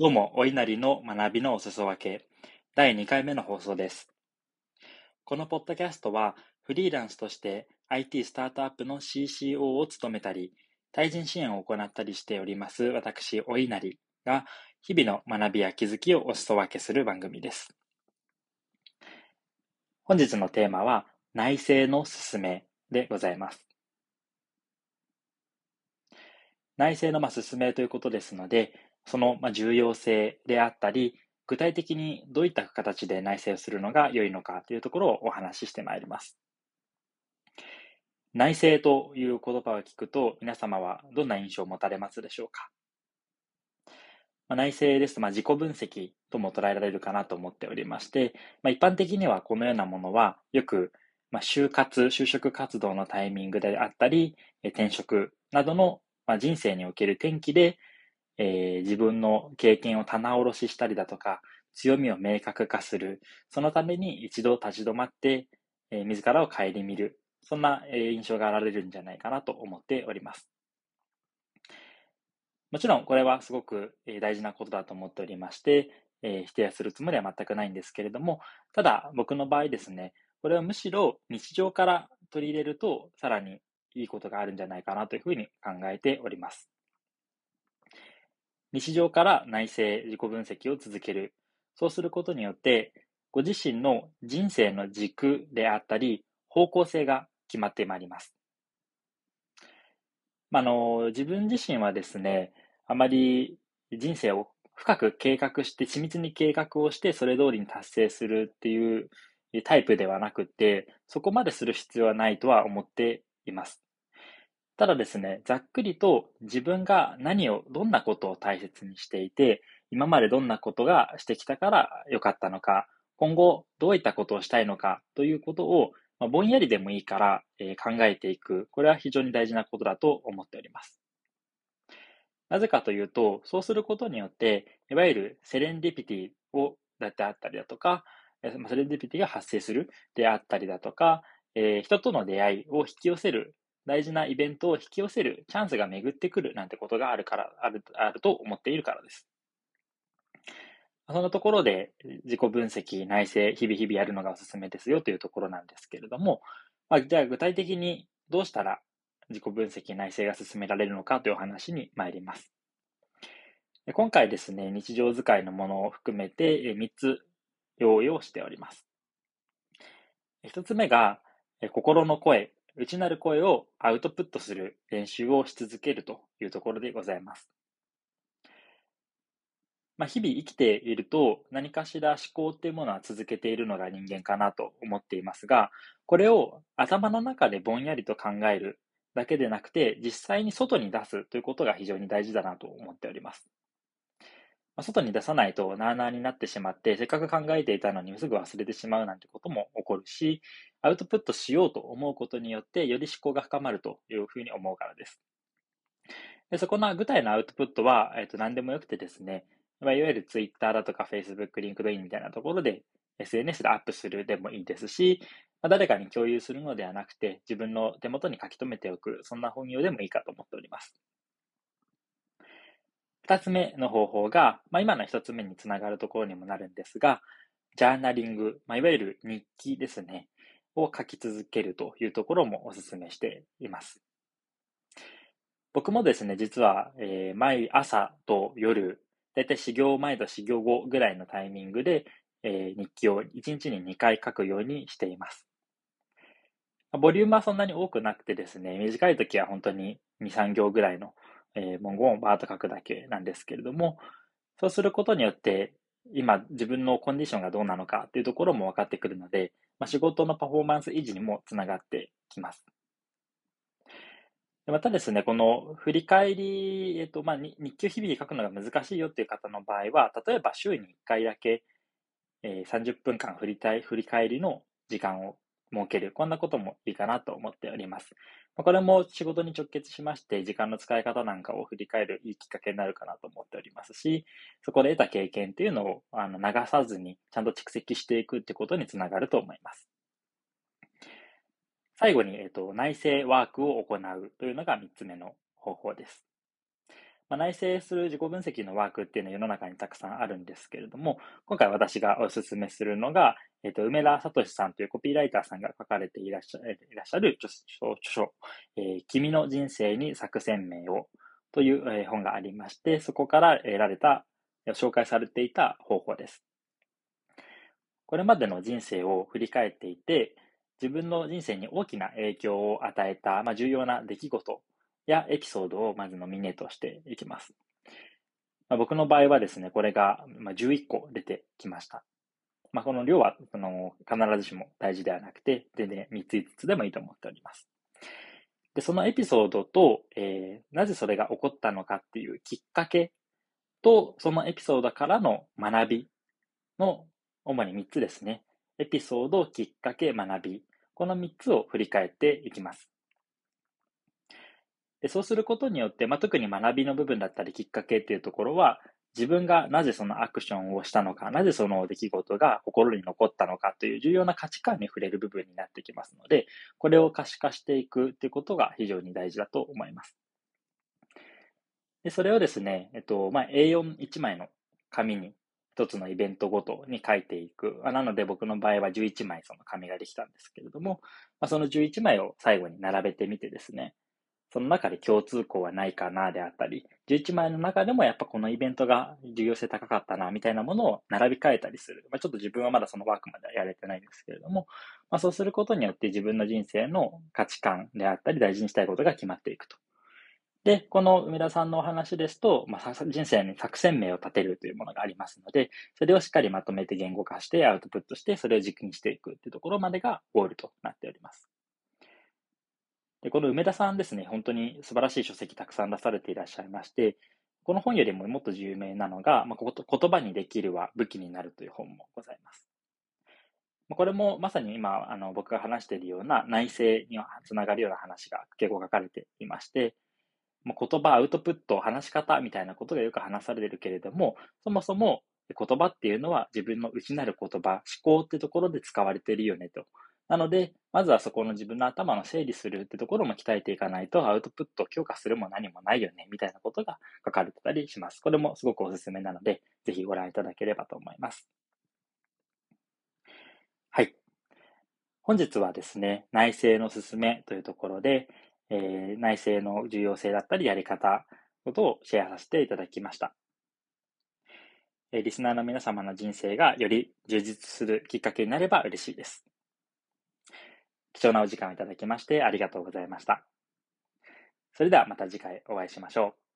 どうも、お稲荷の学びのお裾分け、第2回目の放送です。このポッドキャストは、フリーランスとして IT スタートアップの CCO を務めたり、対人支援を行ったりしております、私、お稲荷が、日々の学びや気づきをお裾分けする番組です。本日のテーマは、内政の勧めでございます。内政のま進めということですので、そのま重要性であったり、具体的にどういった形で内政をするのが良いのかというところをお話ししてまいります。内政という言葉を聞くと、皆様はどんな印象を持たれますでしょうか？まあ内政ですと、ま自己分析とも捉えられるかなと思っておりまして、まあ一般的にはこのようなものは、よく、まあ就活、就職活動のタイミングであったり、転職などのまあ、人生における転機で、えー、自分の経験を棚卸ししたりだとか、強みを明確化する。そのために一度立ち止まって、えー、自らを顧みる。そんな、えー、印象があられるんじゃないかなと思っております。もちろん、これはすごくえ大事なことだと思っておりまして、えー、否定するつもりは全くないんですけれども、ただ、僕の場合ですね、これはむしろ日常から取り入れると、さらにいいことがあるんじゃないかなというふうに考えております。日常から内省、自己分析を続ける。そうすることによって、ご自身の人生の軸であったり、方向性が決まってまいります。まあの、自分自身はですね、あまり人生を深く計画して、緻密に計画をして、それ通りに達成するっていうタイプではなくて、そこまでする必要はないとは思っています。ただですね、ざっくりと自分が何を、どんなことを大切にしていて、今までどんなことがしてきたから良かったのか、今後どういったことをしたいのかということを、まあ、ぼんやりでもいいから、えー、考えていく。これは非常に大事なことだと思っております。なぜかというと、そうすることによって、いわゆるセレンディピティをだってあったりだとか、セレンディピティが発生するであったりだとか、えー、人との出会いを引き寄せる大事なイベントを引き寄せるチャンスが巡ってくるなんてことがあるから、ある、あると思っているからです。そのところで自己分析、内省、日々日々やるのがおすすめですよというところなんですけれども、まあ、じゃあ具体的にどうしたら自己分析、内省が進められるのかというお話に参ります。今回ですね、日常使いのものを含めて3つ用意をしております。1つ目が、心の声、内なる声をアウトプットする練習をし続けるというところでございます。まあ、日々生きていると何かしら思考っていうものは続けているのが人間かなと思っていますが、これを頭の中でぼんやりと考えるだけでなくて、実際に外に出すということが非常に大事だなと思っております。まあ、外に出さないとなあなあになってしまって、せっかく考えていたのにすぐ忘れてしまうなんてことも起こるし、アウトプットしようと思うことによって、より思考が深まるというふうに思うからです。でそこの具体のアウトプットは、えっ、と、何でもよくてですね、いわゆる Twitter だとか Facebook、LinkedIn みたいなところで SNS でアップするでもいいですし、まあ、誰かに共有するのではなくて、自分の手元に書き留めておく、そんな本業でもいいかと思っております。二つ目の方法が、まあ、今の一つ目につながるところにもなるんですが、ジャーナリング、まあ、いわゆる日記ですね、を書き続けるというところもお勧めしています。僕もですね、実は、えー、毎朝と夜、だいたい始業前と始業後ぐらいのタイミングで、えー、日記を1日に2回書くようにしています。ボリュームはそんなに多くなくてですね、短い時は本当に2、3行ぐらいのえー、文言をバーッと書くだけなんですけれども、そうすることによって、今自分のコンディションがどうなのかっていうところも分かってくるので、まあ、仕事のパフォーマンス維持にもつながってきます。またですね、この振り返り、えっとまあ、日記を日々書くのが難しいよっていう方の場合は、例えば週に1回だけ、えー、30分間振りたい振り返りの時間を設ける。こんなこともいいかなと思っております。これも仕事に直結しまして、時間の使い方なんかを振り返るいいきっかけになるかなと思っておりますし、そこで得た経験っていうのをあの流さずにちゃんと蓄積していくってことにつながると思います。最後に、えっと、内政ワークを行うというのが3つ目の方法です。まあ、内省する自己分析のワークっていうのは世の中にたくさんあるんですけれども、今回私がお勧めするのが、えっ、ー、と、梅田聡さんというコピーライターさんが書かれていらっしゃいらっしゃる著書、えー、君の人生に作戦名をという、え本がありまして、そこから得られた、紹介されていた方法です。これまでの人生を振り返っていて、自分の人生に大きな影響を与えた、まあ、重要な出来事やエピソードをまずノミネートしていきます。まあ、僕の場合はですね、これが11個出てきました。まあ、この量はその必ずしも大事ではなくて、全然3つ5つでもいいと思っております。で、そのエピソードと、えー、なぜそれが起こったのかっていうきっかけと、そのエピソードからの学びの主に3つですね。エピソード、きっかけ、学び。この3つを振り返っていきます。でそうすることによって、まあ、特に学びの部分だったりきっかけっていうところは、自分がなぜそのアクションをしたのか、なぜその出来事が心に残ったのかという重要な価値観に触れる部分になってきますので、これを可視化していくということが非常に大事だと思います。でそれをですね、えっと、まあ、A41 枚の紙に一つのイベントごとに書いていく。なので僕の場合は11枚その紙ができたんですけれども、まあ、その11枚を最後に並べてみてですね、その中で共通項はないかなであったり、11枚の中でもやっぱこのイベントが重要性高かったなみたいなものを並び替えたりする。まあ、ちょっと自分はまだそのワークまではやれてないんですけれども、まあ、そうすることによって自分の人生の価値観であったり大事にしたいことが決まっていくと。で、この梅田さんのお話ですと、まあ、人生に作戦名を立てるというものがありますので、それをしっかりまとめて言語化してアウトプットして、それを軸にしていくというところまでがゴールとなっております。で、この梅田さんですね、本当に素晴らしい書籍たくさん出されていらっしゃいまして、この本よりももっと有名なのが、まあ、言葉にできるは武器になるという本もございます。これもまさに今、あの僕が話しているような内政につながるような話が結構書かれていまして、言葉、アウトプット、話し方みたいなことがよく話されてるけれども、そもそも言葉っていうのは自分の内なる言葉、思考ってところで使われているよねとなので、まずはそこの自分の頭の整理するってところも鍛えていかないと、アウトプットを強化するも何もないよね、みたいなことが書かれてたりします。これもすごくおすすめなので、ぜひご覧いただければと思います。はい。本日はですね、内政の勧めというところで、えー、内政の重要性だったりやり方ことをシェアさせていただきました。えリスナーの皆様の人生がより充実するきっかけになれば嬉しいです。貴重なお時間をいただきましてありがとうございました。それではまた次回お会いしましょう。